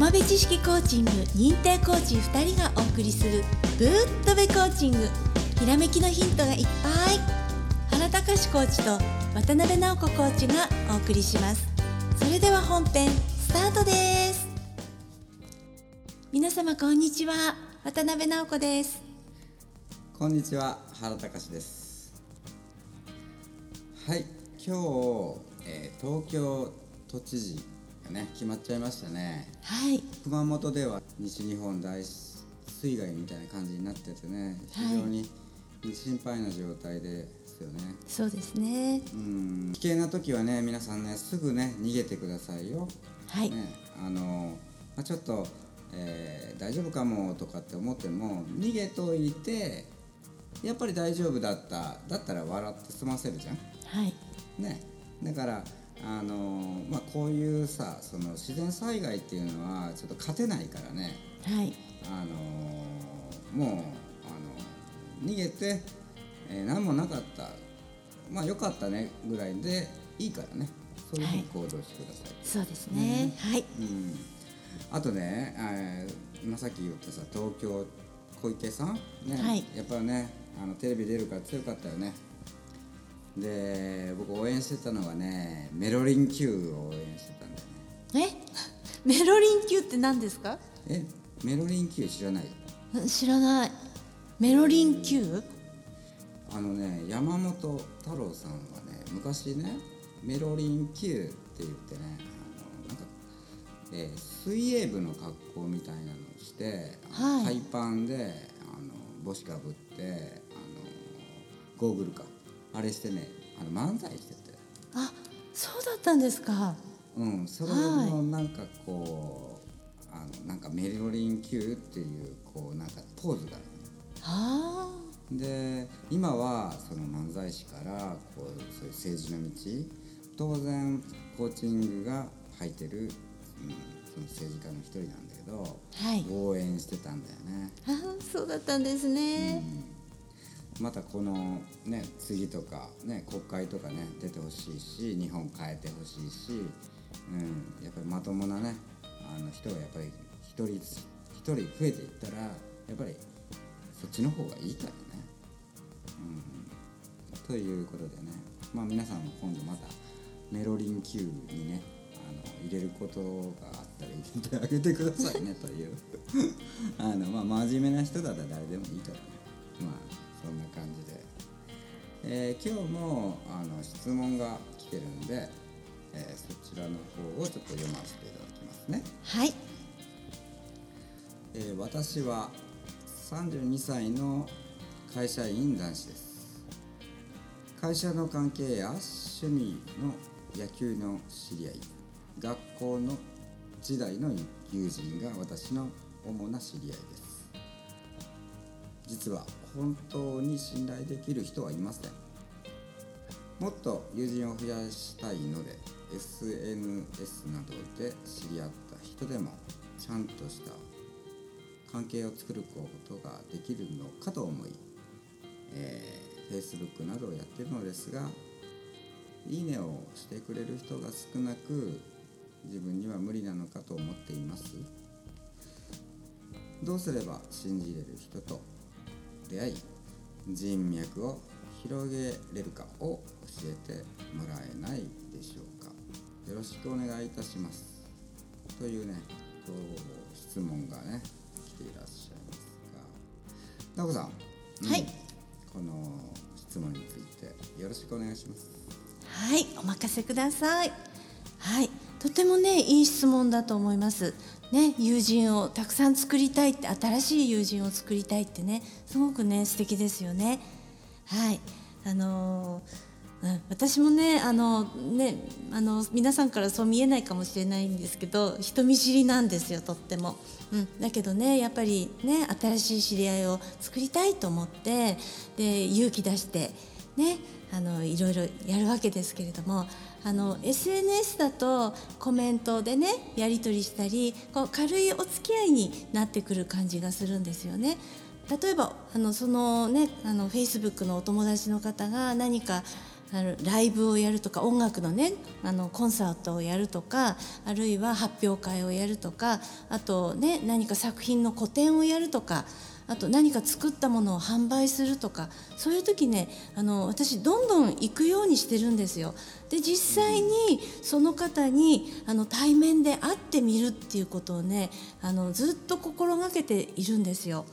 浜辺知識コーチング認定コーチ2人がお送りするぶっとべコーチング。ひらめきのヒントがいっぱい。原隆コーチと渡辺直子コーチがお送りします。それでは本編スタートです。皆様こんにちは。渡辺直子です。こんにちは。原隆です。はい。今日、えー東京都知事がね決まっちゃいましたね。はい。熊本では西日本大水害みたいな感じになっててね非常に心配な状態ですよね、そうですね。うん。危険な時はね皆さんねすぐね逃げてくださいよ。はい、ね、あの、まあ、ちょっと、えー大丈夫かもとかって思っても逃げといてやっぱり大丈夫だっただったら笑って済ませるじゃん。はい。ね。だからあのまあこういうさその自然災害っていうのはちょっと勝てないからね。はい。あのもうあの逃げて、えー何もなかった。まあよかったねぐらいでいいからね。そういうふうに行動してください。そうですね、はい。うん、あとね、えー今さっき言ったさ東京小池さんね、はい。やっぱりねあのテレビ出るから強かったよねで僕応援してたのがねメロリン Q を応援してたんだよね。え？メロリン級って何ですか？え？メロリン Q 知らない？知らない。メロリン級あのね山本太郎さんはね昔ねメロリン Q って言ってねあのなんか、えー水泳部の格好みたいなのをして、はい。海パンであの帽子かぶってあのゴーグルかあれしてねあの漫才してて。あそうだったんですか。うんそれはいのなんかこう、あのなんかメロリン Q っていうこうなんかポーズがあるあで今はその漫才師からこうそういう政治の道。当然コーチングが入ってる、うん、その政治家の一人なんだけどはい。応援してたんだよね、あそうだったんですね、またこのね次とかね国会とかね出てほしいし日本変えてほしいし、うん、やっぱりまともなねあの人がやっぱり一人一人増えていったらやっぱりそっちの方がいいからね。うん。ということでね、まあ、皆さんも今度またメロリン Q にねあの入れることがあったら入れてあげてくださいねという。あの、まあ、真面目な人だったら誰でもいいからね。まあそんな感じで、えー今日もあの質問が来てるんで、えーそちらの方をちょっと読ませていただきますね。はい。えー私は32歳の会社員男子です。会社の関係や趣味の野球の知り合い学校の時代の友人が私の主な知り合いです実は本当に信頼できる人はいません。もっと友人を増やしたいので SNS などで知り合った人でもちゃんとした関係を作ることができるのかと思い、えー Facebook などをやってるのですがいいねをしてくれる人が少なく自分には無理なのかと思っています。どうすれば信じれる人と出会い人脈を広げれるかを教えてもらえないでしょうか。よろしくお願いいたします。というねこう質問がね来ていらっしゃいますが。直子さん、はい。うん。この質問についてよろしくお願いします。はい。お任せください。はい。とてもねいい質問だと思いますね友人をたくさん作りたいって新しい友人を作りたいってねすごくね素敵ですよね。はい。あのーうん、私もねあのねあの皆さんからそう見えないかもしれないんですけど人見知りなんですよとっても、うん、だけどねやっぱりね新しい知り合いを作りたいと思ってで勇気出してねあのいろいろやるわけですけれどもあの SNS だとコメントでねやり取りしたりこう軽いお付き合いになってくる感じがするんですよね。例えばあのそのねあの Facebook のお友達の方が何かあのライブをやるとか音楽のねあのコンサートをやるとかあるいは発表会をやるとかあとね何か作品の個展をやるとかあと何か作ったものを販売するとかそういう時ねあの私どんどん行くようにしてるんですよ。で実際にその方にあの対面で会ってみるっていうことをねあのずっと心がけているんですよ。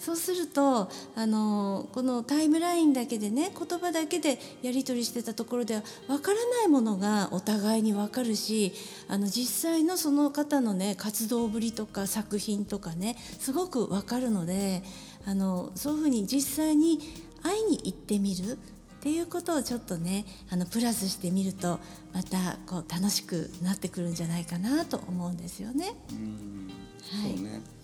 そうするとあのこのタイムラインだけでね言葉だけでやり取りしてたところでは分からないものがお互いに分かるしあの実際のその方のね活動ぶりとか作品とかねすごく分かるのであのそういうふうに実際に会いに行ってみるっていうことをちょっとねあのプラスしてみるとまたこう楽しくなってくるんじゃないかなと思うんですよね。うん。はい。ね。あ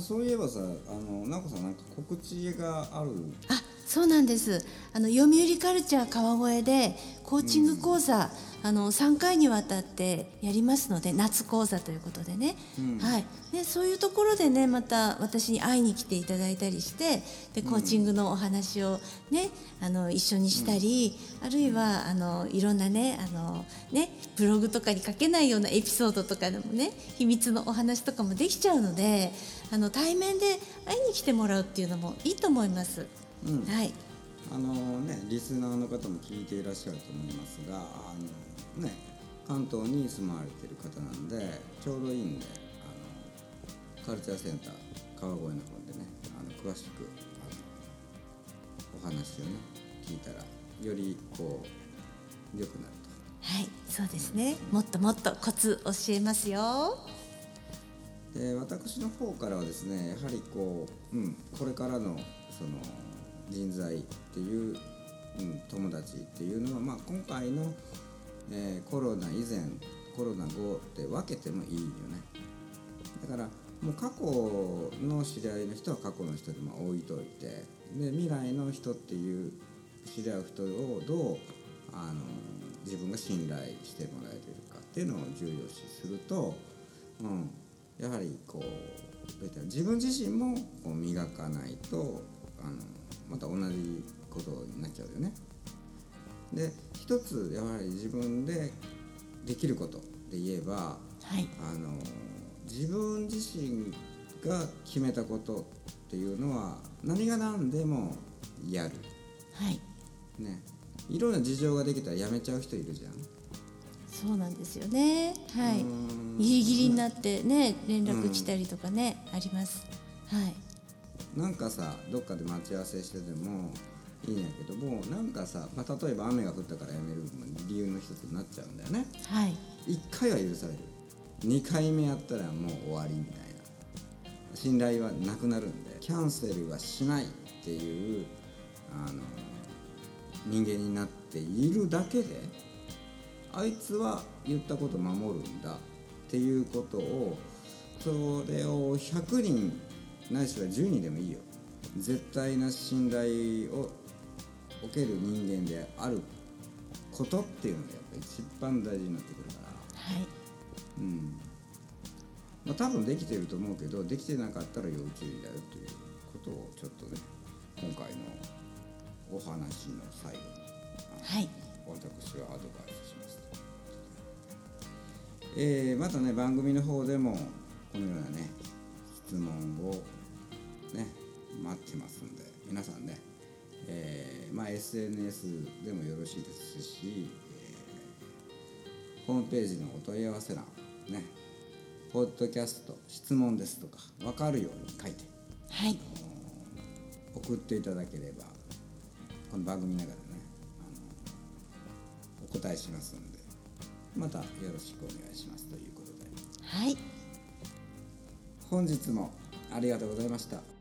そういえばさあのなこさんなんか告知がある。あそうなんです。あの読売カルチャー川越でコーチング講座、あの3回にわたってやりますので夏講座ということでね、うん。はい、でそういうところでねまた私に会いに来ていただいたりしてでコーチングのお話をねあの一緒にしたり、あるいはあのいろんなねあのねブログとかに書けないようなエピソードとかでもね秘密のお話とかもできちゃうのであの対面で会いに来てもらうっていうのもいいと思います。うんはいあのねリスナーの方も聞いていらっしゃると思いますがあのね関東に住まわれてる方なんでちょうどいいんであのカルチャーセンター川越の方でねあの詳しくあのお話をね聞いたらよりこう良くなるはい、そうですね。もっともっとコツ教えますよ。と。で私の方からはですねやはりこう、うん、これからのその人材っていう、うん、友達っていうのは、まあ、今回の、えーコロナ以前コロナ後って分けてもいいよね。だからもう過去の知り合いの人は過去の人でも置いといてで未来の人っていう知り合う人をどうあの自分が信頼してもらえてるかっていうのを重要視すると、うん、やはりこう自分自身もこう磨かないとあのまた同じことになっちゃうよね。で一つやはり自分でできることで言えばはい、あの自分自身が決めたことっていうのは何が何でもやる。はい、ね、いろんな事情ができたらやめちゃう人いるじゃん。そうなんですよね。はうい、んギリギリになってね、連絡来たりとかね、あります。はい、なんかさどっかで待ち合わせしててもいいんやけどもなんかさ、まあ、例えば雨が降ったからやめる理由の一つになっちゃうんだよね。はい、1回は許される。2回目やったらもう終わりみたいな。信頼はなくなるんでキャンセルはしないっていうあの人間になっているだけであいつは言ったこと守るんだっていうことをそれを100人ないしは10人でもいいよ。絶対な信頼を受ける人間であることっていうのがやっぱり一番大事になってくるから。はい、うん。まあ多分できてると思うけどできてなかったら要注意だよということをちょっとね今回のお話の最後にはい、私はアドバイスしますと、えーまたね番組の方でもこのようなね質問をね待ってますんで皆さんね、えーまあ、SNS でもよろしいですし、えーホームページのお問い合わせ欄ねポッドキャスト質問ですとか分かるように書いてはい、送っていただければこの番組の中でねあのお答えしますんでまたよろしくお願いしますということで。はい、本日もありがとうございました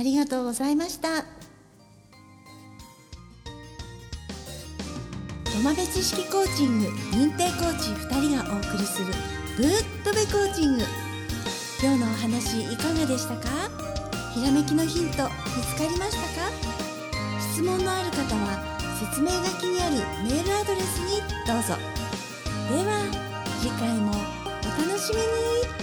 ありがとうございました。土間部知識コーチング認定コーチ2人がお送りするぶっとべコーチング。今日のお話いかがでしたか？ひらめきのヒント見つかりましたか？質問のある方は説明書きにあるメールアドレスにどうぞ。では次回もお楽しみに。